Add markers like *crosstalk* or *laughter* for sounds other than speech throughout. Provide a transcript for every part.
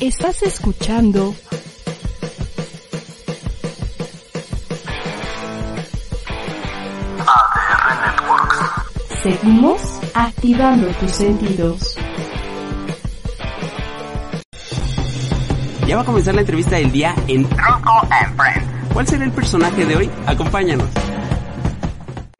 Estás escuchando ADR Networks. Seguimos activando tus sentidos. Ya va a comenzar la entrevista del día en Tronco and Friend. ¿Cuál será el personaje de hoy? Acompáñanos.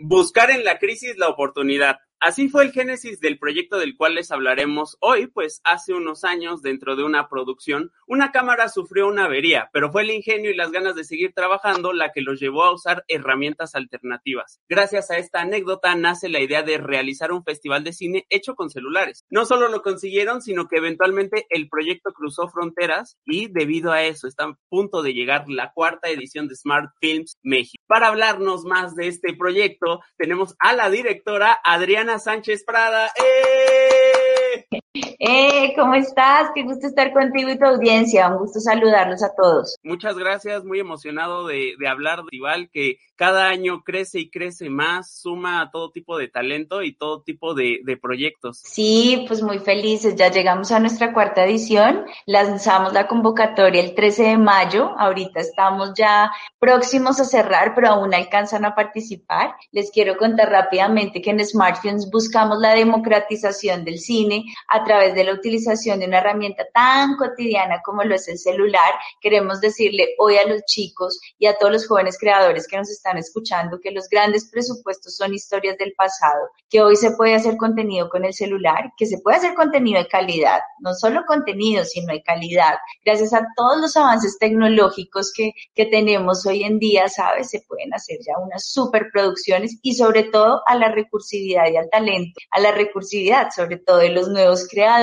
Buscar en la crisis la oportunidad. Así fue el génesis del proyecto del cual les hablaremos hoy, pues hace unos años, dentro de una producción, una cámara sufrió una avería, pero fue el ingenio y las ganas de seguir trabajando la que los llevó a usar herramientas alternativas. Gracias a esta anécdota nace la idea de realizar un festival de cine hecho con celulares. No solo lo consiguieron, sino que eventualmente el proyecto cruzó fronteras y debido a eso está a punto de llegar la cuarta edición de Smart Films México. Para hablarnos más de este proyecto, tenemos a la directora Adriana Sánchez Prada. ¡Eh! Eh, ¿cómo estás? Qué gusto estar contigo y tu audiencia. Un gusto saludarlos a todos. Muchas gracias, muy emocionado de, de hablar de festival que cada año crece y crece más, suma a todo tipo de talento y todo tipo de, de proyectos. Sí, pues muy felices. Ya llegamos a nuestra cuarta edición. Lanzamos la convocatoria el 13 de mayo. Ahorita estamos ya próximos a cerrar, pero aún alcanzan a participar. Les quiero contar rápidamente que en Smartphones buscamos la democratización del cine a través de la utilización de una herramienta tan cotidiana como lo es el celular. Queremos decirle hoy a los chicos y a todos los jóvenes creadores que nos están escuchando que los grandes presupuestos son historias del pasado, que hoy se puede hacer contenido con el celular, que se puede hacer contenido de calidad, no solo contenido, sino de calidad. Gracias a todos los avances tecnológicos que, que tenemos hoy en día, ¿sabes? Se pueden hacer ya unas superproducciones y sobre todo a la recursividad y al talento, a la recursividad sobre todo de los nuevos creadores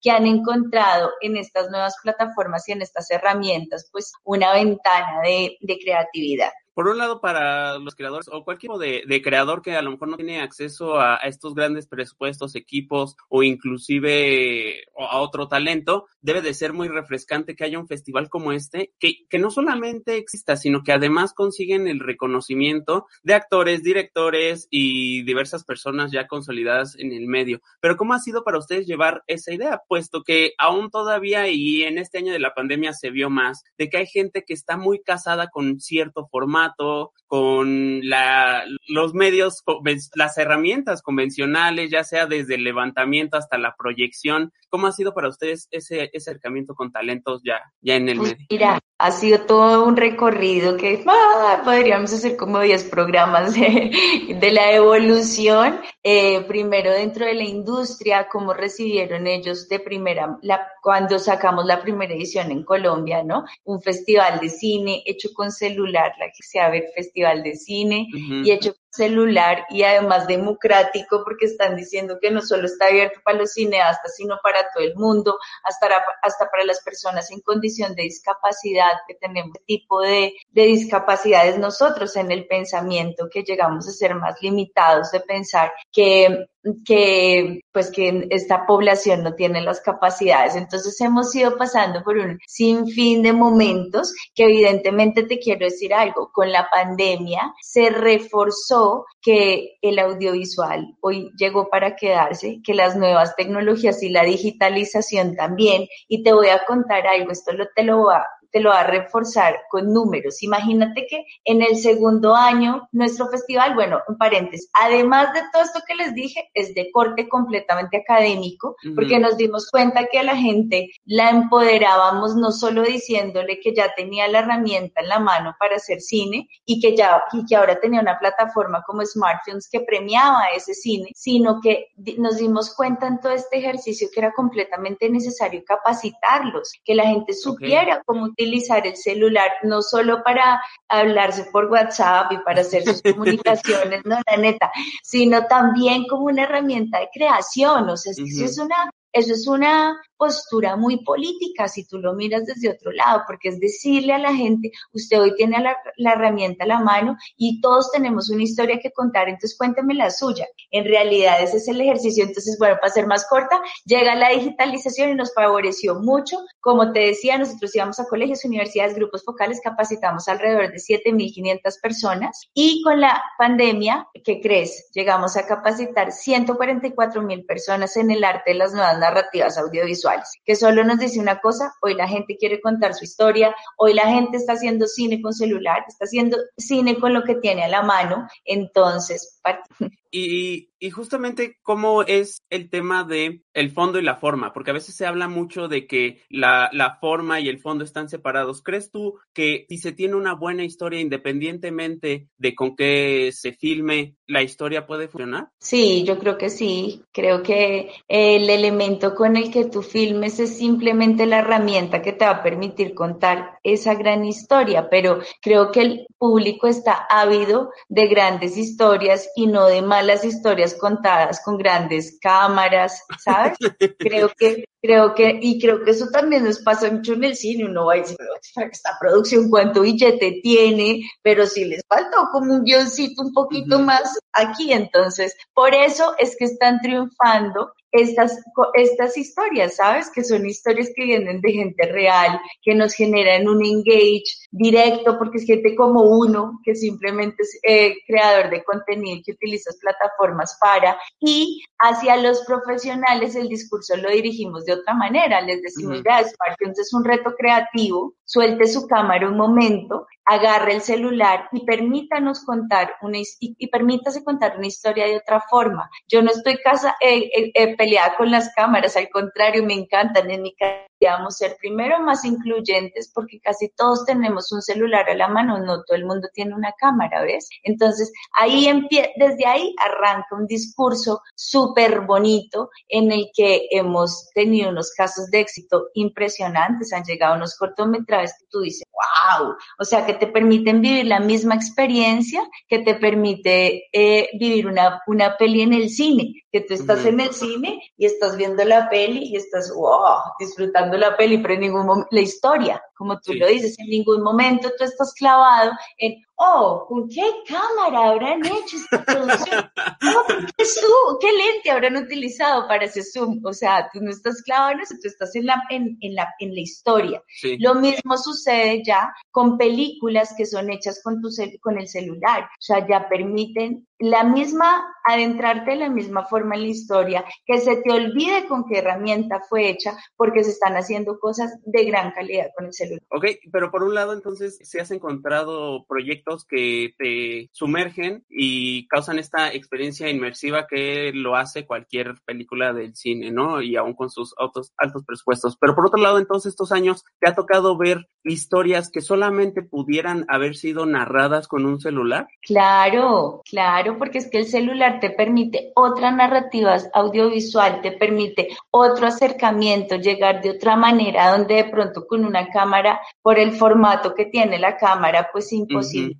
que han encontrado en estas nuevas plataformas y en estas herramientas, pues una ventana de, de creatividad por un lado, para los creadores o cualquier tipo de, creador que a lo mejor no tiene acceso a, a, estos grandes presupuestos, equipos o inclusive a otro talento, debe de ser muy refrescante que haya un festival como este, que, que no solamente exista, sino que además consiguen el reconocimiento de actores, directores y diversas personas ya consolidadas en el medio. Pero ¿cómo ha sido para ustedes llevar esa idea? Puesto que aún todavía y en este año de la pandemia se vio más de que hay gente que está muy casada con cierto formato con la, los medios, las herramientas convencionales, ya sea desde el levantamiento hasta la proyección. ¿Cómo ha sido para ustedes ese, ese acercamiento con talentos ya, ya en el pues medio? Mira, ha sido todo un recorrido que ah, podríamos hacer como 10 programas de, de la evolución. Eh, primero dentro de la industria, cómo recibieron ellos de primera, la, cuando sacamos la primera edición en Colombia, ¿no? Un festival de cine hecho con celular, la que se a ver festival de cine uh -huh. y hecho celular y además democrático porque están diciendo que no solo está abierto para los cineastas, sino para todo el mundo, hasta, hasta para las personas en condición de discapacidad, que tenemos tipo de, de discapacidades nosotros en el pensamiento, que llegamos a ser más limitados de pensar que que pues que esta población no tiene las capacidades. Entonces hemos ido pasando por un sinfín de momentos que evidentemente te quiero decir algo, con la pandemia se reforzó que el audiovisual hoy llegó para quedarse, que las nuevas tecnologías y la digitalización también, y te voy a contar algo, esto lo, te lo va te lo va a reforzar con números. Imagínate que en el segundo año nuestro festival, bueno, un paréntesis, además de todo esto que les dije, es de corte completamente académico, uh -huh. porque nos dimos cuenta que a la gente la empoderábamos no solo diciéndole que ya tenía la herramienta en la mano para hacer cine y que ya y que ahora tenía una plataforma como Smartphones que premiaba ese cine, sino que nos dimos cuenta en todo este ejercicio que era completamente necesario capacitarlos, que la gente supiera okay. cómo utilizar el celular no solo para hablarse por WhatsApp y para hacer sus *laughs* comunicaciones, no, la neta, sino también como una herramienta de creación, o sea, uh -huh. es una eso es una postura muy política si tú lo miras desde otro lado, porque es decirle a la gente, usted hoy tiene la, la, herramienta a la mano y todos tenemos una historia que contar, entonces cuénteme la suya. En realidad ese es el ejercicio, entonces bueno, para ser más corta, llega la digitalización y nos favoreció mucho. Como te decía, nosotros íbamos a colegios, universidades, grupos focales, capacitamos alrededor de 7.500 personas y con la pandemia, ¿qué crees? Llegamos a capacitar 144.000 personas en el arte de las nuevas narrativas audiovisuales que solo nos dice una cosa, hoy la gente quiere contar su historia, hoy la gente está haciendo cine con celular, está haciendo cine con lo que tiene a la mano, entonces... Y, y justamente cómo es el tema de el fondo y la forma, porque a veces se habla mucho de que la, la, forma y el fondo están separados. ¿Crees tú que si se tiene una buena historia independientemente de con qué se filme, la historia puede funcionar? Sí, yo creo que sí. Creo que el elemento con el que tú filmes es simplemente la herramienta que te va a permitir contar esa gran historia, pero creo que el público está ávido de grandes historias y no de malas historias contadas con grandes cámaras, ¿sabes? *laughs* creo que, creo que, y creo que eso también nos pasa mucho en el cine, uno va a decir, esta producción cuánto billete tiene, pero si les faltó como un guioncito un poquito más aquí, entonces, por eso es que están triunfando estas, estas historias, ¿sabes? Que son historias que vienen de gente real, que nos generan un engage directo, porque es gente como uno, que simplemente es eh, creador de contenido que utiliza plataformas para, y hacia los profesionales el discurso lo dirigimos de otra manera, les decimos, Smartphones es un reto creativo, suelte su cámara un momento, agarre el celular y permítanos contar una, y, y permítase contar una historia de otra forma. Yo no estoy casa, eh, eh, eh peleada con las cámaras, al contrario, me encantan. En mi caso, digamos, ser primero más incluyentes porque casi todos tenemos un celular a la mano, no todo el mundo tiene una cámara, ¿ves? Entonces, ahí desde ahí arranca un discurso súper bonito en el que hemos tenido unos casos de éxito impresionantes, han llegado unos cortometrajes que tú dices, wow, o sea, que te permiten vivir la misma experiencia que te permite eh, vivir una, una peli en el cine, que tú estás en el cine y estás viendo la peli y estás, wow, disfrutando la peli, pero en ningún momento, la historia, como tú lo dices, en ningún momento tú estás clavado en, oh, ¿con qué cámara habrán hecho esta producción? Oh, ¿qué, ¿qué, lente habrán utilizado para ese zoom? O sea, tú no estás clavado en eso, tú estás en la, en, en la, en la historia. Lo mismo sucede ya con películas que son hechas con, tu con el celular, o sea, ya permiten la misma, adentrarte de la misma forma en la historia, que se te olvide con qué herramienta fue hecha, porque se están haciendo cosas de gran calidad con el celular. Ok, pero por un lado, entonces, se has encontrado proyectos que te sumergen y causan esta experiencia inmersiva que lo hace cualquier película del cine, ¿no? Y aún con sus altos, altos presupuestos. Pero por otro lado, entonces, estos años, ¿te ha tocado ver historias que solamente pudieran haber sido narradas con un celular? Claro, claro porque es que el celular te permite otra narrativa audiovisual, te permite otro acercamiento, llegar de otra manera, donde de pronto con una cámara, por el formato que tiene la cámara, pues imposible.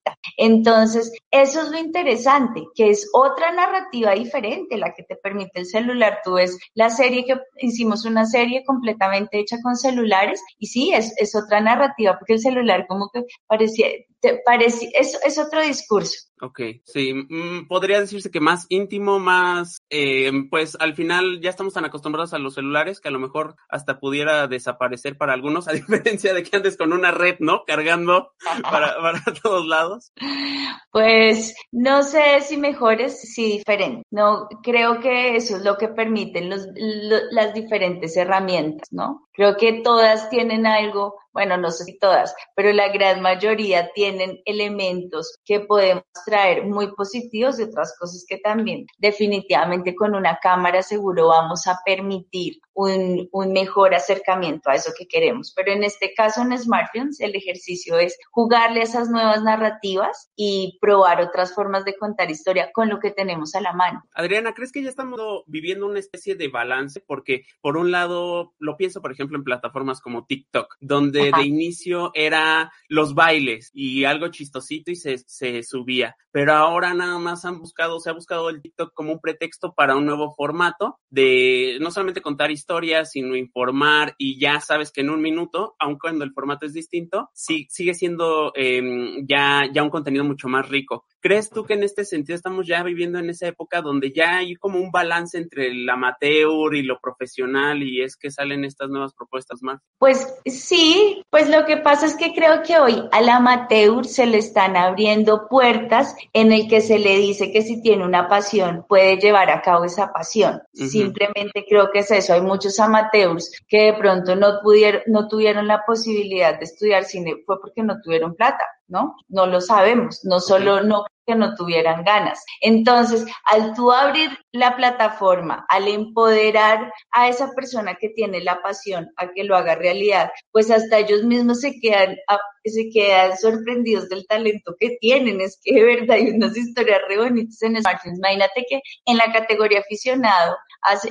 Entonces, eso es lo interesante, que es otra narrativa diferente la que te permite el celular. Tú ves la serie que hicimos una serie completamente hecha con celulares y sí, es, es otra narrativa, porque el celular como que parecía, te parecía, es, es otro discurso. Ok, sí, mm, podría decirse que más íntimo, más, eh, pues al final ya estamos tan acostumbrados a los celulares que a lo mejor hasta pudiera desaparecer para algunos, *laughs* a diferencia de que andes con una red, ¿no? Cargando para, para todos lados. Pues no sé si mejores, si diferentes. No, creo que eso es lo que permiten las diferentes herramientas, ¿no? Creo que todas tienen algo, bueno, no sé si todas, pero la gran mayoría tienen elementos que podemos traer muy positivos y otras cosas que también definitivamente con una cámara seguro vamos a permitir un, un mejor acercamiento a eso que queremos. Pero en este caso en smartphones el ejercicio es jugarle esas nuevas narrativas y probar otras formas de contar historia con lo que tenemos a la mano. Adriana, ¿crees que ya estamos viviendo una especie de balance? Porque por un lado, lo pienso, por ejemplo, en plataformas como TikTok, donde de inicio era los bailes y algo chistosito y se, se subía, pero ahora nada más han buscado, se ha buscado el TikTok como un pretexto para un nuevo formato de no solamente contar historias, sino informar y ya sabes que en un minuto, aun cuando el formato es distinto, sí, sigue siendo eh, ya, ya un contenido mucho más rico. ¿Crees tú que en este sentido estamos ya viviendo en esa época donde ya hay como un balance entre el amateur y lo profesional y es que salen estas nuevas propuestas más? Pues sí, pues lo que pasa es que creo que hoy al amateur se le están abriendo puertas en el que se le dice que si tiene una pasión puede llevar a cabo esa pasión. Simplemente creo que es eso. Hay muchos amateurs que de pronto no pudieron, no tuvieron la posibilidad de estudiar cine fue porque no tuvieron plata ¿no? No lo sabemos, no solo no que no tuvieran ganas. Entonces, al tú abrir la plataforma, al empoderar a esa persona que tiene la pasión a que lo haga realidad, pues hasta ellos mismos se quedan, se quedan sorprendidos del talento que tienen. Es que de verdad hay unas historias re bonitas en Smartphones. Imagínate que en la categoría aficionado,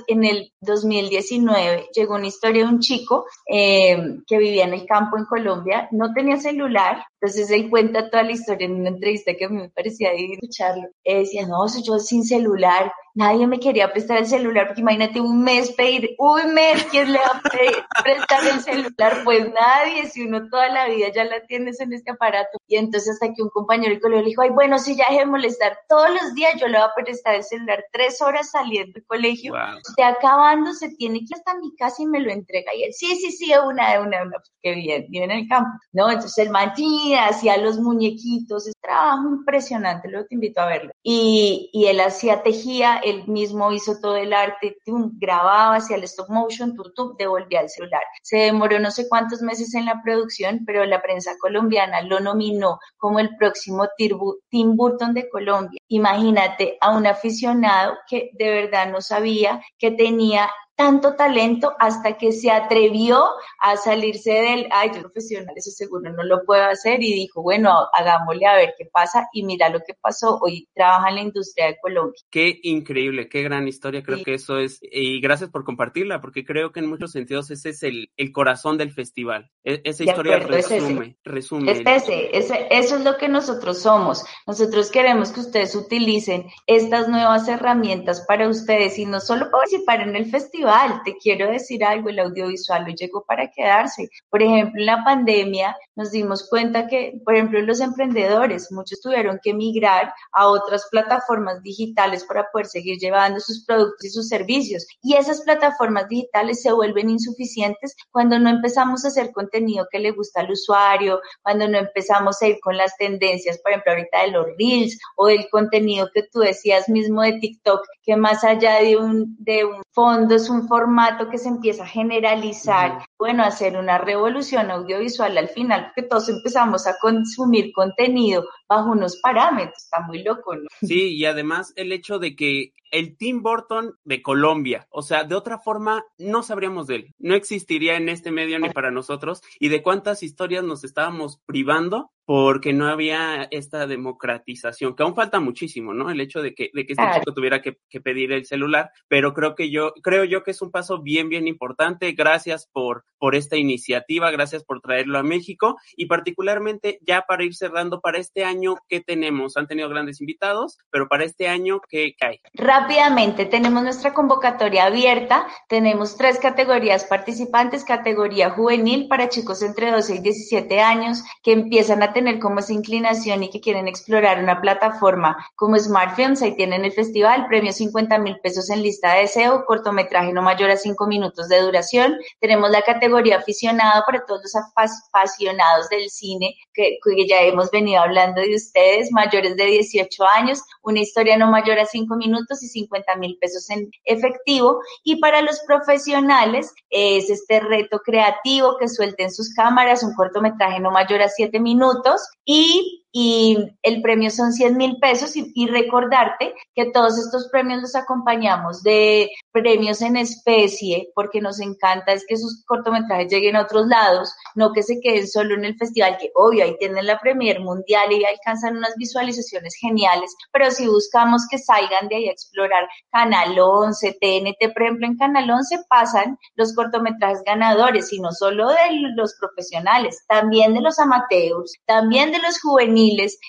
en el 2019, llegó una historia de un chico eh, que vivía en el campo en Colombia, no tenía celular, entonces él cuenta toda la historia en una entrevista que a mí me parecía de escucharlo. Él decía, no, yo sin celular, nadie me quería prestar el celular, porque imagínate un mes pedir, un mes, ¿quién le va a pedir, prestar el celular? Pues nadie, si uno toda la vida ya la tienes en este aparato. Y entonces hasta que un compañero del colegio le dijo, ay, bueno, si ya dejé de molestar, todos los días yo le voy a prestar el celular tres horas saliendo del colegio, de acabando se tiene que hasta mi casa y me lo entrega. Y él, sí, sí, sí, una, de una, una, pues, qué bien, vive en el campo. No, entonces el mantinía, hacía los muñequitos, es trabajo impresionante, luego te invito a verlo. Y, y él hacía, tejía, él mismo hizo todo el arte, grababa, hacía el stop motion, YouTube, devolvía el celular. Se demoró no sé cuántos meses en la producción, pero la prensa colombiana lo nominó como el próximo Tim Burton de Colombia. Imagínate a un aficionado que de verdad no sabía que tenía tanto talento hasta que se atrevió a salirse del, ay, yo profesional, eso seguro no lo puedo hacer y dijo, bueno, hagámosle a ver qué pasa y mira lo que pasó, hoy trabaja en la industria de Colombia. Qué increíble, qué gran historia, creo que eso es, y gracias por compartirla, porque creo que en muchos sentidos ese es el, el corazón del festival, e, esa historia resume, resume. Es ese, ese, eso es lo que nosotros somos, nosotros queremos que ustedes utilicen estas nuevas herramientas para ustedes y no solo participar en el festival, te quiero decir algo, el audiovisual lo llegó para quedarse. Por ejemplo, en la pandemia nos dimos cuenta que, por ejemplo, los emprendedores, muchos tuvieron que migrar a otras plataformas digitales para poder seguir llevando sus productos y sus servicios. Y esas plataformas digitales se vuelven insuficientes cuando no empezamos a hacer contenido que le gusta al usuario, cuando no empezamos a ir con las tendencias, por ejemplo, ahorita de los reels o del contenido que tú decías mismo de TikTok, que más allá de un, de un fondo es un formato que se empieza a generalizar, bueno, hacer una revolución audiovisual al final, porque todos empezamos a consumir contenido bajo unos parámetros, está muy loco, ¿no? Sí, y además el hecho de que el Tim Burton de Colombia. O sea, de otra forma, no sabríamos de él. No existiría en este medio ni para nosotros. Y de cuántas historias nos estábamos privando porque no había esta democratización, que aún falta muchísimo, ¿no? El hecho de que, de que este chico tuviera que, que, pedir el celular, pero creo que yo, creo yo que es un paso bien, bien importante. Gracias por, por esta iniciativa, gracias por traerlo a México y particularmente ya para ir cerrando para este año, ¿qué tenemos? Han tenido grandes invitados, pero para este año, ¿qué cae? Rápidamente, tenemos nuestra convocatoria abierta, tenemos tres categorías participantes, categoría juvenil para chicos entre 12 y 17 años que empiezan a tener como esa inclinación y que quieren explorar una plataforma como Smart Films, ahí tienen el festival, premio 50 mil pesos en lista de deseo, cortometraje no mayor a 5 minutos de duración, tenemos la categoría aficionado para todos los apasionados del cine, que, que ya hemos venido hablando de ustedes, mayores de 18 años, una historia no mayor a 5 minutos y 50 mil pesos en efectivo. Y para los profesionales es este reto creativo que suelten sus cámaras, un cortometraje no mayor a 7 minutos y y el premio son 100 mil pesos y, y, recordarte que todos estos premios los acompañamos de premios en especie porque nos encanta es que sus cortometrajes lleguen a otros lados, no que se queden solo en el festival, que obvio ahí tienen la premier mundial y alcanzan unas visualizaciones geniales, pero si buscamos que salgan de ahí a explorar Canal 11, TNT, por ejemplo, en Canal 11 pasan los cortometrajes ganadores y no solo de los profesionales, también de los amateurs, también de los juveniles.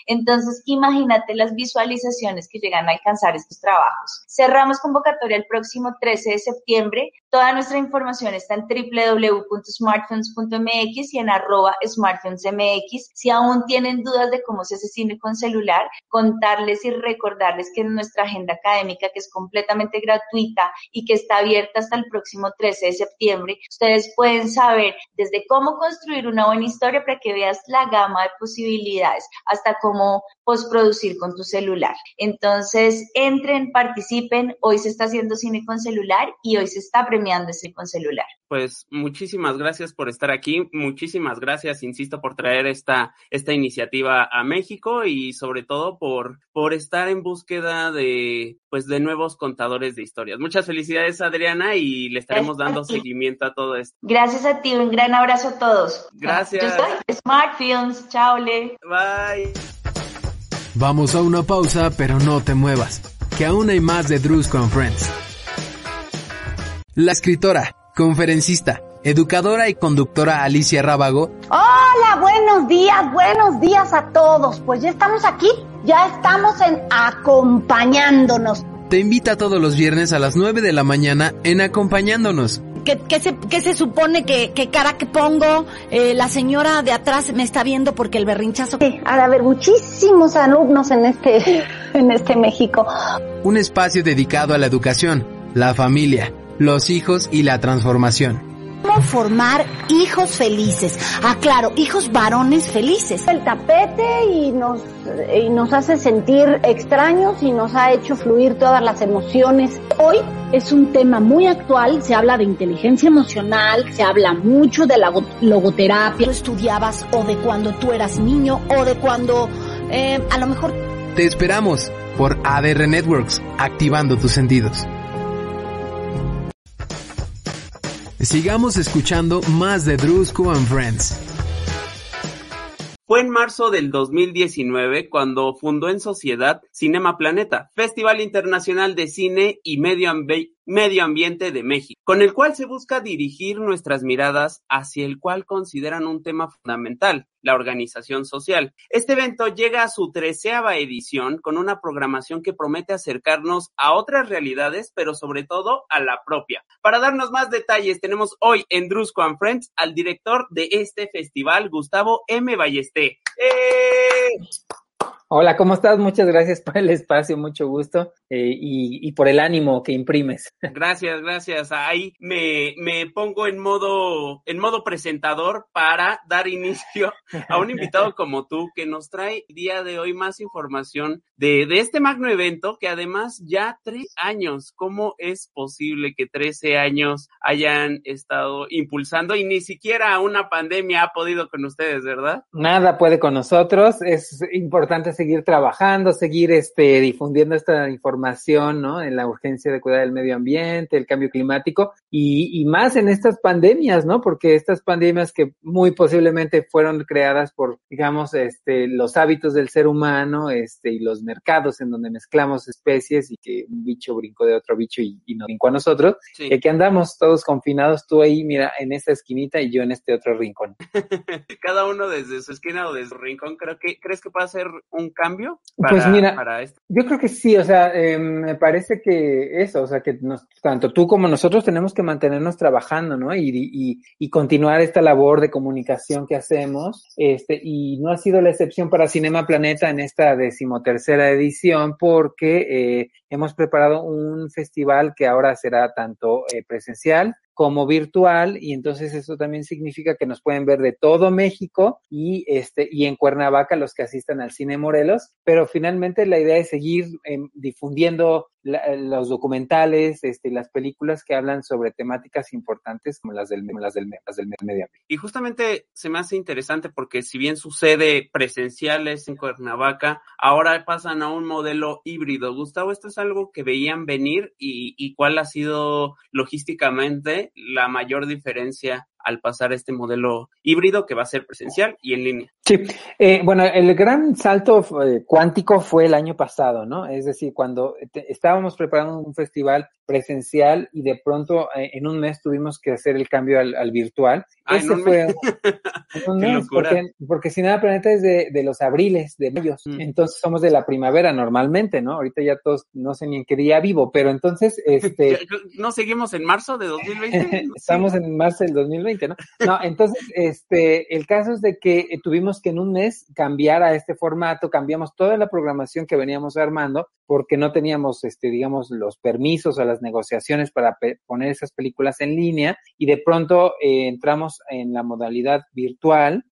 Entonces, imagínate las visualizaciones que llegan a alcanzar estos trabajos. Cerramos convocatoria el próximo 13 de septiembre. Toda nuestra información está en www.smartphones.mx y en arroba smartphonesmx. Si aún tienen dudas de cómo se hace con celular, contarles y recordarles que en nuestra agenda académica, que es completamente gratuita y que está abierta hasta el próximo 13 de septiembre, ustedes pueden saber desde cómo construir una buena historia para que veas la gama de posibilidades, hasta cómo postproducir con tu celular. Entonces, entren, participen. Hoy se está haciendo cine con celular y hoy se está premiando cine con celular. Pues muchísimas gracias por estar aquí. Muchísimas gracias, insisto, por traer esta, esta iniciativa a México y sobre todo por, por estar en búsqueda de, pues, de nuevos contadores de historias. Muchas felicidades, Adriana, y le estaremos dando seguimiento a todo esto. Gracias a ti. Un gran abrazo a todos. Gracias. Yo soy Smart Films. Chao, Le. Bye. Vamos a una pausa, pero no te muevas, que aún hay más de Drusco and Friends. La escritora, conferencista, educadora y conductora Alicia Rábago. Hola, buenos días, buenos días a todos. Pues ya estamos aquí, ya estamos en acompañándonos. Te invita todos los viernes a las 9 de la mañana en acompañándonos. ¿Qué, qué, se, qué se, supone que, cara que pongo? Eh, la señora de atrás me está viendo porque el berrinchazo. Sí, ha de haber muchísimos alumnos en este, *laughs* en este México. Un espacio dedicado a la educación, la familia, los hijos y la transformación. ¿Cómo formar hijos felices? Ah, claro, hijos varones felices. El tapete y nos, y nos hace sentir extraños y nos ha hecho fluir todas las emociones. Hoy es un tema muy actual, se habla de inteligencia emocional, se habla mucho de la logoterapia. Tú estudiabas o de cuando tú eras niño o de cuando eh, a lo mejor... Te esperamos por ADR Networks, activando tus sentidos. Sigamos escuchando más de Drusco and Friends. Fue en marzo del 2019 cuando fundó en sociedad Cinema Planeta, Festival Internacional de Cine y Medio, Ambi Medio Ambiente de México, con el cual se busca dirigir nuestras miradas hacia el cual consideran un tema fundamental, la organización social. Este evento llega a su treceava edición con una programación que promete acercarnos a otras realidades, pero sobre todo a la propia. Para darnos más detalles, tenemos hoy en Drusco and Friends al director de este festival, Gustavo M. Ballesté. ¡Eh! Hola, ¿cómo estás? Muchas gracias por el espacio, mucho gusto eh, y, y, por el ánimo que imprimes. *laughs* Gracias, gracias. Ahí me, me pongo en modo, en modo presentador para dar inicio a un invitado *laughs* como tú que nos trae el día de hoy más información de, de este magno evento que además ya tres años, ¿cómo es posible que trece años hayan estado impulsando y ni siquiera una pandemia ha podido con ustedes, verdad? Nada puede con nosotros, es importante seguir trabajando, seguir este, difundiendo esta información, ¿no? En la urgencia de cuidar del medio ambiente, el cambio climático y, y más en estas pandemias, ¿no? Porque estas pandemias que muy posiblemente fueron creadas por, digamos, este, los hábitos del ser humano, este, y los mercados en donde mezclamos especies y que un bicho brincó de otro bicho y, y nos brincó a nosotros. Sí. Y aquí andamos todos confinados, tú ahí, mira, en esta esquinita y yo en este otro rincón. *laughs* Cada uno desde su esquina o desde su rincón, creo que, ¿crees que puede ser un cambio? Para, pues mira, para esto? yo creo que sí, o sea, eh, me parece que eso, o sea, que nos, tanto tú como nosotros tenemos que mantenernos trabajando, ¿no? Y, y, y, continuar esta labor de comunicación que hacemos, este, y no ha sido la excepción para Cinema Planeta en esta decimotercera edición, porque eh, hemos preparado un festival que ahora será tanto eh, presencial como virtual y entonces eso también significa que nos pueden ver de todo México y este y en Cuernavaca los que asistan al cine Morelos, pero finalmente la idea es seguir eh, difundiendo los documentales, este, las películas que hablan sobre temáticas importantes como las del, las del, las del medio. Y justamente se me hace interesante porque si bien sucede presenciales en Cuernavaca, ahora pasan a un modelo híbrido. Gustavo, esto es algo que veían venir y, y cuál ha sido logísticamente la mayor diferencia al pasar este modelo híbrido que va a ser presencial y en línea. Sí, eh, bueno, el gran salto eh, cuántico fue el año pasado, ¿no? Es decir, cuando estábamos preparando un festival presencial y de pronto eh, en un mes tuvimos que hacer el cambio al, virtual. Ah, Ese fue *laughs* un mes, porque, porque si nada planeta es de, de los abriles, de mayo, mm. entonces somos de la primavera normalmente, ¿no? Ahorita ya todos no sé ni en qué día vivo, pero entonces, este... *laughs* ¿No seguimos en marzo de 2020? *laughs* Estamos en marzo del 2020, ¿no? No, entonces, este, el caso es de que eh, tuvimos que en un mes cambiar a este formato, cambiamos toda la programación que veníamos armando porque no teníamos, este, digamos, los permisos o las negociaciones para poner esas películas en línea y de pronto eh, entramos en la modalidad virtual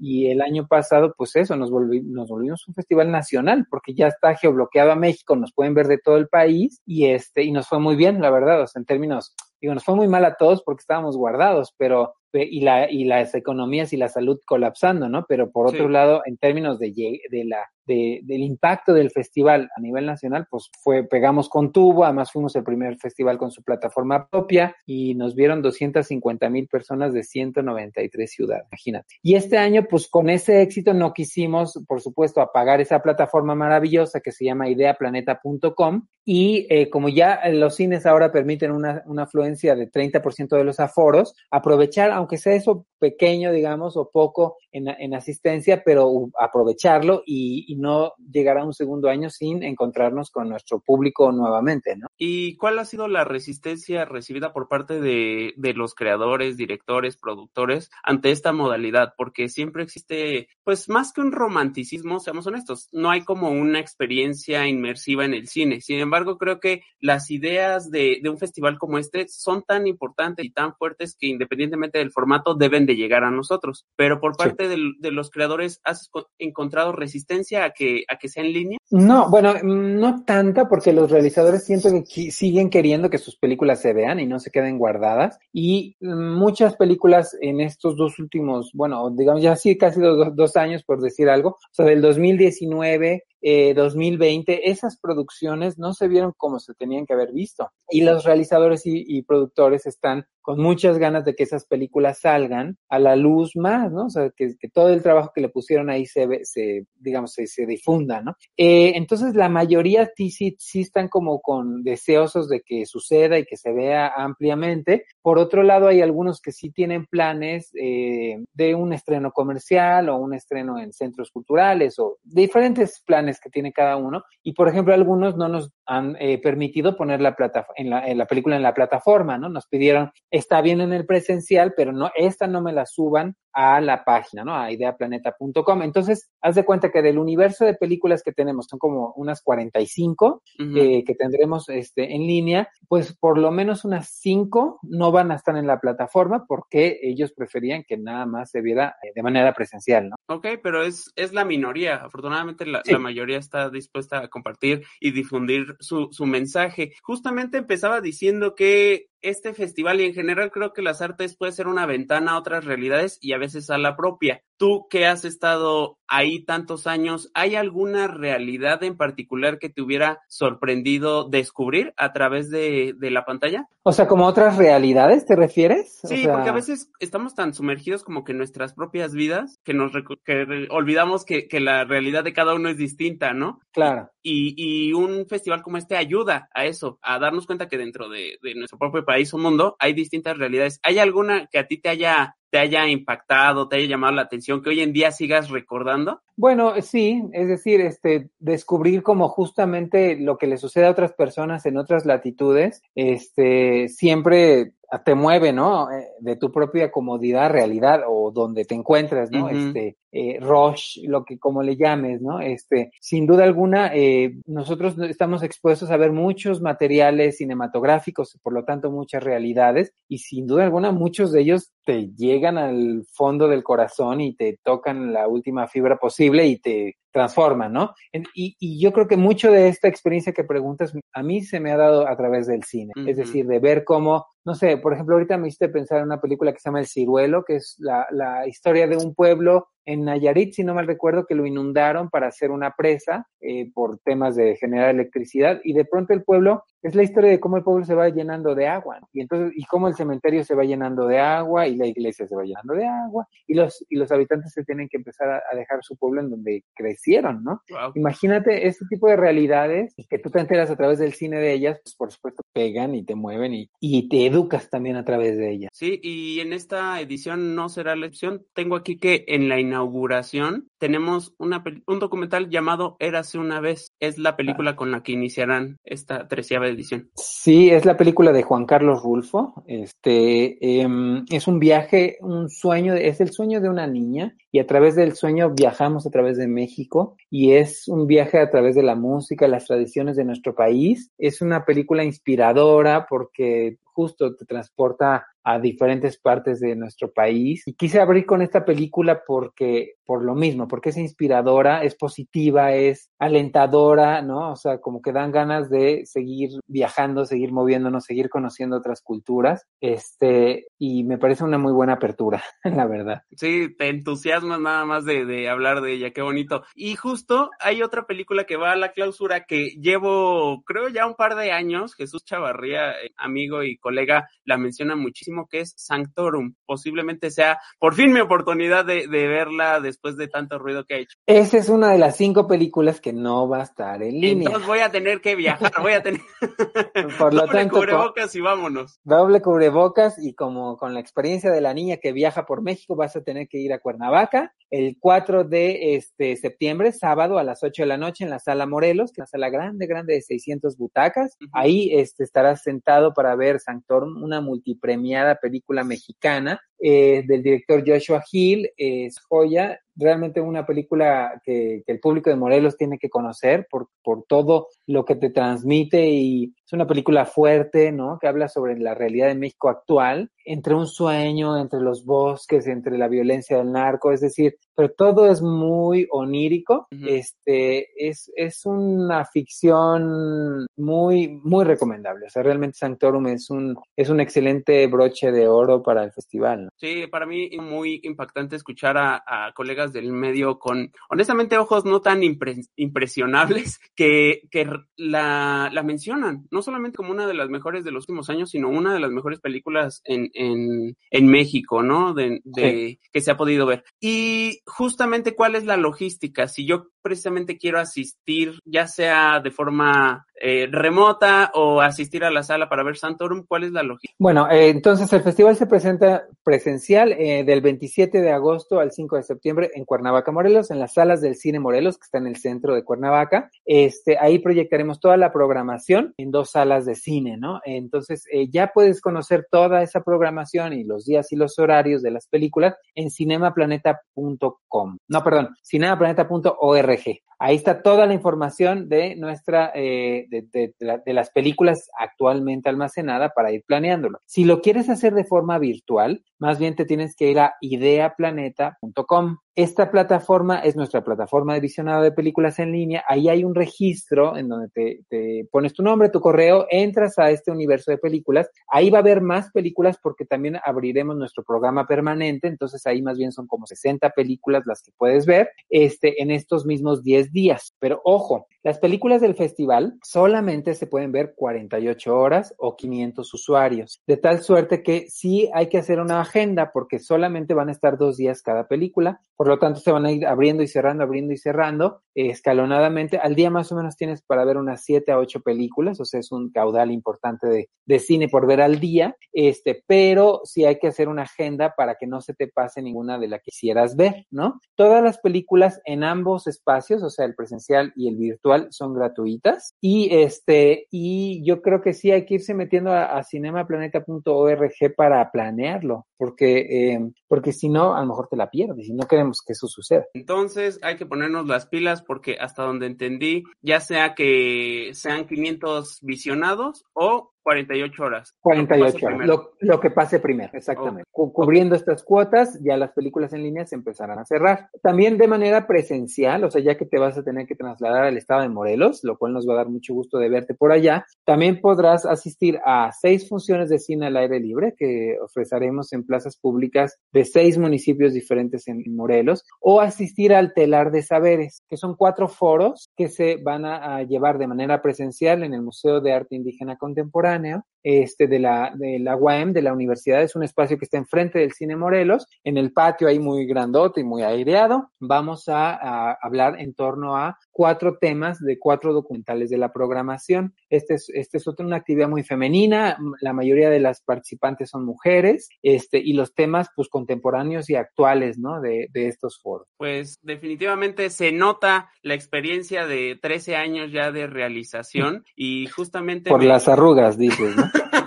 y el año pasado, pues eso, nos, nos volvimos un festival nacional porque ya está geobloqueado a México, nos pueden ver de todo el país y este, y nos fue muy bien, la verdad, o sea, en términos, digo, nos fue muy mal a todos porque estábamos guardados, pero y, la, y las economías y la salud colapsando, ¿no? Pero por otro lado, en términos de, de la de, del impacto del festival a nivel nacional, pues fue, pegamos con tubo, además fuimos el primer festival con su plataforma propia y nos vieron 250 mil personas de 193 ciudades, imagínate. Y este año, pues con ese éxito no quisimos, por supuesto, apagar esa plataforma maravillosa que se llama ideaplaneta.com y eh, como ya los cines ahora permiten una, una afluencia de 30% de los aforos, aprovechar, aunque sea eso pequeño, digamos, o poco en, en asistencia, pero aprovecharlo y no llegar a un segundo año sin encontrarnos con nuestro público nuevamente, ¿no? ¿Y cuál ha sido la resistencia recibida por parte de, de los creadores, directores, productores ante esta modalidad? Porque siempre existe, pues más que un romanticismo, seamos honestos, no hay como una experiencia inmersiva en el cine. Sin embargo, creo que las ideas de, de un festival como este son tan importantes y tan fuertes que independientemente del formato deben de llegar a nosotros. Pero por parte de, de los creadores, ¿has encontrado resistencia que, a que sea en línea? No, bueno, no tanta porque los realizadores sienten que siguen queriendo que sus películas se vean y no se queden guardadas. Y muchas películas en estos dos últimos, bueno, digamos ya sí, casi dos, dos años por decir algo, o sea, del 2019 eh, 2020, esas producciones no se vieron como se tenían que haber visto. Y los realizadores y, productores están con muchas ganas de que esas películas salgan a la luz más, ¿no? O sea, que, todo el trabajo que le pusieron ahí se, se digamos, se, se difunda, ¿no? Eh, entonces, la mayoría sí, sí están como con deseosos de que suceda y que se vea ampliamente. Por otro lado, hay algunos que sí tienen planes eh, de un estreno comercial o un estreno en centros culturales o diferentes planes que tiene cada uno. Y por ejemplo, algunos no nos han eh, permitido poner la, plata, en la, en la película en la plataforma, ¿no? Nos pidieron, está bien en el presencial, pero no, esta no me la suban a la página, ¿no? A ideaplaneta.com. Entonces, haz de cuenta que del universo de películas que tenemos, son como unas 45 eh, que tendremos este, en línea, pues por lo menos unas 5 no van a estar en la plataforma porque ellos preferían que nada más se viera eh, de manera presencial, ¿no? Ok, pero es, es la minoría. Afortunadamente la, la mayoría está dispuesta a compartir y difundir su, su mensaje. Justamente empezaba diciendo que este festival y en general creo que las artes puede ser una ventana a otras realidades y a veces a la propia. Tú que has estado ahí tantos años, ¿hay alguna realidad en particular que te hubiera sorprendido descubrir a través de, de la pantalla? O sea, como otras realidades, ¿te refieres? Sí, porque a veces estamos tan sumergidos como que en nuestras propias vidas que nos que olvidamos que, que, la realidad de cada uno es distinta, ¿no? Claro. Y, y un festival como este ayuda a eso, a darnos cuenta que dentro de, de nuestro propio país o mundo hay distintas realidades. ¿Hay alguna que a ti te haya te haya impactado, te haya llamado la atención, que hoy en día sigas recordando? Bueno, sí, es decir, este, descubrir como justamente lo que le sucede a otras personas en otras latitudes, este, siempre te mueve, ¿no? Eh, de tu propia comodidad, realidad o donde te encuentras, ¿no? Este, eh, rush, lo que como le llames, ¿no? Este, sin duda alguna, eh, nosotros estamos expuestos a ver muchos materiales cinematográficos, por lo tanto muchas realidades, y sin duda alguna muchos de ellos te llegan al fondo del corazón y te tocan la última fibra posible y te transforman, ¿no? Y, y, yo creo que mucho de esta experiencia que preguntas a mí se me ha dado a través del cine, es decir, de ver cómo no sé, por ejemplo, ahorita me hiciste pensar en una película que se llama El Ciruelo, que es la, la historia de un pueblo en Nayarit, si no mal recuerdo, que lo inundaron para hacer una presa eh, por temas de generar electricidad y de pronto el pueblo es la historia de cómo el pueblo se va llenando de agua y entonces y cómo el cementerio se va llenando de agua y la iglesia se va llenando de agua y los y los habitantes se tienen que empezar a, dejar su pueblo en donde crecieron, ¿no? Imagínate este tipo de realidades que tú te enteras a través del cine de ellas, pues por supuesto pegan y te mueven y, y te educas también a través de ellas. Sí, y en esta edición no será la excepción. Tengo aquí que en la inauguración tenemos una, un documental llamado Érase una vez. Es la película con la que iniciarán esta treceava edición. Sí, es la película de Juan Carlos Rulfo. Este em, es un viaje, un sueño, es el sueño de una niña y a través del sueño viajamos a través de México y es un viaje a través de la música, las tradiciones de nuestro país. Es una película inspiradora porque justo te transporta a diferentes partes de nuestro país. Y quise abrir con esta película porque, por lo mismo, porque es inspiradora, es positiva, es alentadora, ¿no? O sea, como que dan ganas de seguir viajando, seguir moviéndonos, seguir conociendo otras culturas. Este, y me parece una muy buena apertura, *laughs* la verdad. Sí, te entusiasmas nada más de, de hablar de ella, qué bonito. Y justo hay otra película que va a la clausura que llevo, creo ya un par de años, Jesús Chavarría, eh, amigo y colega, la menciona muchísimo que es Sanctorum. Posiblemente sea por fin mi oportunidad de, verla después de tanto ruido que ha hecho. Esa es una de las cinco películas que no va a estar en línea. Entonces voy a tener que viajar, voy a tener *laughs* por lo doble tanto, cubrebocas y vámonos. Doble cubrebocas y como con la experiencia de la niña que viaja por México, vas a tener que ir a Cuernavaca el 4 de este septiembre, sábado a las 8 de la noche en la sala Morelos, que es una sala grande, grande de 600 butacas. Ahí este, estarás sentado para ver Sanctorum, una multipremiada película mexicana eh, del director Joshua Hill, es joya, realmente una película que, el público de Morelos tiene que conocer por, por todo lo que te transmite y es una película fuerte, ¿no? Que habla sobre la realidad de México actual, entre un sueño, entre los bosques, entre la violencia del narco, es decir, pero todo es muy onírico, este, es, es una ficción muy, muy recomendable, o sea, realmente Sanctorum es un, es un excelente broche de oro para el festival, ¿no? Sí, para mí muy impactante escuchar a, colegas del medio con, honestamente, ojos no tan impresionables *laughs* que, que la, la, mencionan, no solamente como una de las mejores de los últimos años, sino una de las mejores películas en, en, en México, ¿no? De, de que se ha podido ver. Y justamente, ¿cuál es la logística? Si yo precisamente quiero asistir, ya sea de forma eh, remota o asistir a la sala para ver Santorum, ¿cuál es la lógica? Bueno, eh, entonces el festival se presenta presencial eh, del 27 de agosto al 5 de septiembre en Cuernavaca, Morelos, en las salas del Cine Morelos, que está en el centro de Cuernavaca. Este, ahí proyectaremos toda la programación en dos salas de cine, ¿no? Entonces ya puedes conocer toda esa programación y los días y los horarios de las películas en cinemaplaneta.com. No, perdón, cinemaplaneta.org RG. Ahí está toda la información de nuestra, eh, de, las películas actualmente almacenadas para ir planeándolo. Si lo quieres hacer de forma virtual, más bien te tienes que ir a ideaplaneta.com. Esta plataforma es nuestra plataforma de visionado de películas en línea. Ahí hay un registro en donde te, pones tu nombre, tu correo, entras a este universo de películas. Ahí va a haber más películas porque también abriremos nuestro programa permanente. Entonces ahí más bien son como 60 películas las que puedes ver este, en estos mismos 10 días. Pero ojo, las películas del festival solamente se pueden ver 48 horas o 500 usuarios. De tal suerte que sí hay que hacer una agenda porque solamente van a estar dos días cada película. Por lo tanto, se van a ir abriendo y cerrando, abriendo y cerrando escalonadamente. Al día más o menos tienes para ver unas 7 a 8 películas, o sea, es un caudal importante de, de cine por ver al día. Este, pero sí hay que hacer una agenda para que no se te pase ninguna de la que quisieras ver, ¿no? Todas las películas en ambos espacios, o sea, el presencial y el virtual, son gratuitas. Y este, y yo creo que sí hay que irse metiendo a, cinemaplaneta.org para planearlo porque, eh, porque si no, a lo mejor te la pierdes y no queremos que eso suceda. Entonces hay que ponernos las pilas porque hasta donde entendí, ya sea que sean 500 visionados o 48 horas. 48 horas, lo, lo, que pase primero, exactamente. Oh. Cubriendo estas cuotas, ya las películas en línea se empezarán a cerrar. También de manera presencial, o sea, ya que te vas a tener que trasladar al estado de Morelos, lo cual nos va a dar mucho gusto de verte por allá, también podrás asistir a seis funciones de cine al aire libre que ofreceremos en plazas públicas de seis municipios diferentes en Morelos, o asistir al Telar de Saberes, que son cuatro foros que se van a, a llevar de manera presencial en el Museo de Arte Indígena Contemporáneo este, de, la, de la UAM, de la universidad. Es un espacio que está enfrente del Cine Morelos, en el patio ahí muy grandote y muy aireado. Vamos a, a hablar en torno a cuatro temas de cuatro documentales de la programación. Este es, este es otra, una actividad muy femenina. La mayoría de las participantes son mujeres, este, y los temas, pues, contemporáneos y actuales, ¿no? De, de estos foros. Pues, definitivamente se nota la experiencia de 13 años ya de realización y justamente. Por me... las arrugas, dices, ¿no? *laughs*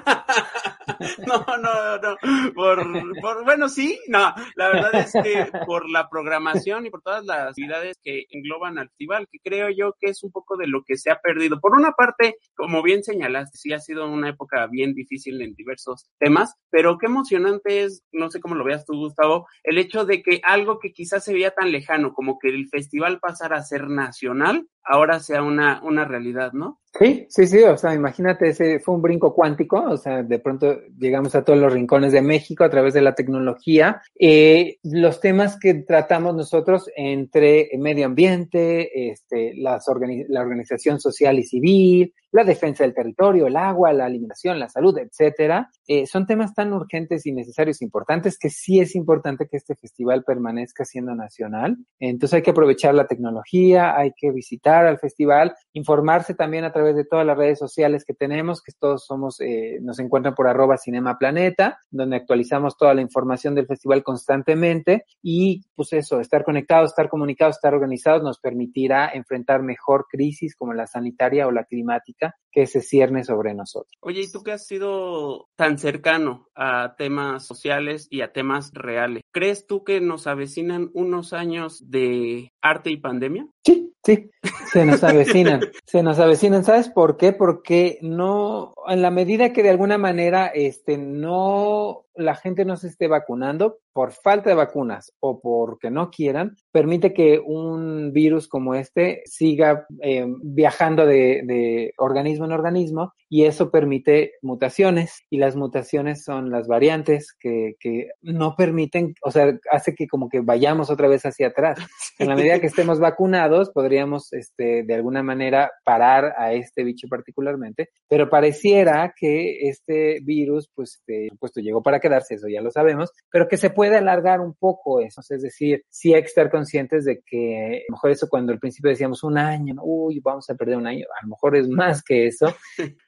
*laughs* no, no, no. Por, por, bueno, sí, no. La verdad es que por la programación y por todas las actividades que engloban al festival, que creo yo que es un poco de lo que se ha perdido. Por una parte, como bien señalaste, sí ha sido una época bien difícil en diversos temas, pero qué emocionante es, no sé cómo lo veas tú, Gustavo, el hecho de que algo que quizás se veía tan lejano como que el festival pasara a ser nacional, ahora sea una, una realidad, ¿no? Sí, sí, sí, o sea, imagínate, ese fue un brinco cuántico, o sea, de pronto llegamos a todos los rincones de México a través de la tecnología. Eh, los temas que tratamos nosotros entre medio ambiente, este, las organi la organización social y civil, la defensa del territorio, el agua, la alimentación, la salud, etcétera, eh, son temas tan urgentes y necesarios e importantes que sí es importante que este festival permanezca siendo nacional. Entonces hay que aprovechar la tecnología, hay que visitar al festival, informarse también a través de todas las redes sociales que tenemos, que todos somos, eh, nos encuentran por arroba Cinema Planeta, donde actualizamos toda la información del festival constantemente y pues eso, estar conectados, estar comunicados, estar organizados nos permitirá enfrentar mejor crisis como la sanitaria o la climática que se cierne sobre nosotros. Oye, ¿y tú que has sido tan cercano a temas sociales y a temas reales? ¿Crees tú que nos avecinan unos años de arte y pandemia? Sí, sí, se nos avecinan, *laughs* se nos avecinan. ¿Sabes por qué? Porque no, en la medida que de alguna manera, este, no, la gente no se esté vacunando por falta de vacunas o porque no quieran, permite que un virus como este siga eh, viajando de, de organismo en organismo y eso permite mutaciones y las mutaciones son las variantes que, que no permiten, o sea, hace que como que vayamos otra vez hacia atrás. *laughs* En la medida que estemos vacunados, podríamos este, de alguna manera parar a este bicho particularmente, pero pareciera que este virus, pues, este, puesto llegó para quedarse, eso ya lo sabemos, pero que se puede alargar un poco eso, es decir, sí hay que estar conscientes de que a lo mejor eso cuando al principio decíamos un año, uy, vamos a perder un año, a lo mejor es más que eso,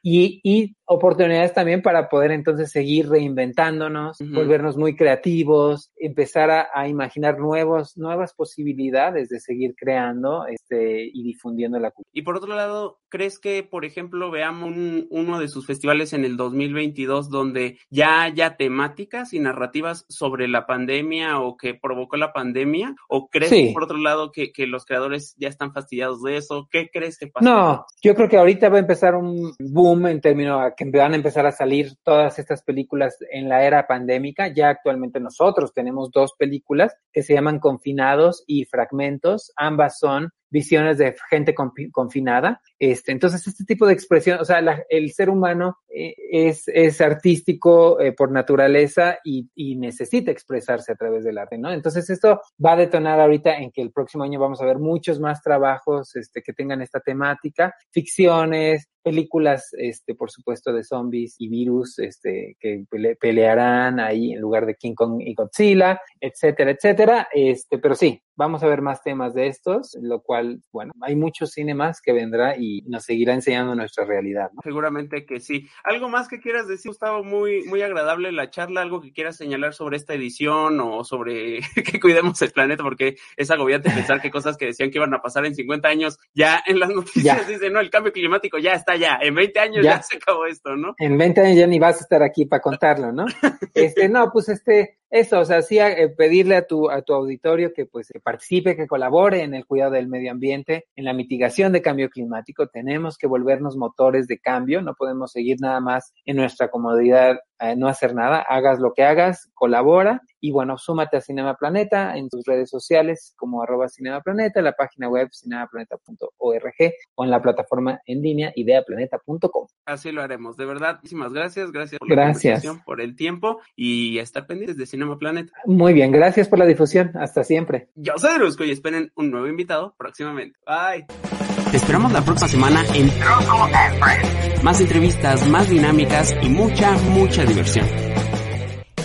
y, *laughs* y oportunidades también para poder entonces seguir reinventándonos, uh -huh. volvernos muy creativos, empezar a, a, imaginar nuevos, nuevas posibilidades de seguir creando este, y difundiendo la cultura. Y por otro lado, ¿crees que, por ejemplo, veamos un, uno de sus festivales en el 2022 donde ya haya temáticas y narrativas sobre la pandemia o que provocó la pandemia? ¿O crees, sí. por otro lado, que, que, los creadores ya están fastidiados de eso? ¿Qué crees que pasa? No, yo creo que ahorita va a empezar un boom en términos que van a empezar a salir todas estas películas en la era pandémica. Ya actualmente nosotros tenemos dos películas que se llaman Confinados y Fragmentos. Ambas son visiones de gente confinada. Este, entonces, este tipo de expresión, o sea, la, el ser humano eh, es, es artístico eh, por naturaleza y, y, necesita expresarse a través del arte, ¿no? Entonces, esto va a detonar ahorita en que el próximo año vamos a ver muchos más trabajos este, que tengan esta temática, ficciones, películas, este, por supuesto, de zombies y virus, este, que pele pelearán ahí en lugar de King Kong y Godzilla, etcétera, etcétera. Este, pero sí, vamos a ver más temas de estos, lo cual, bueno, hay mucho cine más que vendrá y nos seguirá enseñando nuestra realidad. ¿no? Seguramente que sí. ¿Algo más que quieras decir, Gustavo? Muy, muy agradable la charla, algo que quieras señalar sobre esta edición o sobre *laughs* que cuidemos el planeta, porque es agobiante pensar que cosas que decían que iban a pasar en 50 años, ya en las noticias ya. dicen, no, el cambio climático ya está ya, en 20 años ya, ya se acabó esto, ¿no? En 20 años ya ni vas a estar aquí para contarlo, ¿no? *laughs* este, no, pues este, eso, o sea, sí eh, pedirle a tu, a tu auditorio que pues que participe, que colabore en el cuidado del medio ambiente, en la mitigación de cambio climático. Tenemos que volvernos motores de cambio, no podemos seguir nada más en nuestra comodidad, eh, no hacer nada. Hagas lo que hagas, colabora y bueno, súmate a Cinema Planeta en tus redes sociales como arroba Cinema Planeta, la página web cinemaplaneta.org o en la plataforma en línea ideaplaneta.com. Así lo haremos. De verdad, muchísimas gracias. Gracias por la Gracias. por el tiempo y estar pendientes de Cinema Planeta. Muy bien, gracias por la difusión. Hasta siempre. Yo soy Drusco y esperen un nuevo invitado próximamente. Bye. Te esperamos la próxima semana en and Friends. Más entrevistas, más dinámicas y mucha, mucha diversión.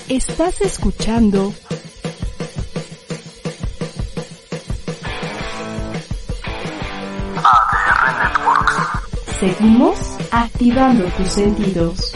Estás escuchando ADR Networks. Seguimos activando tus sentidos.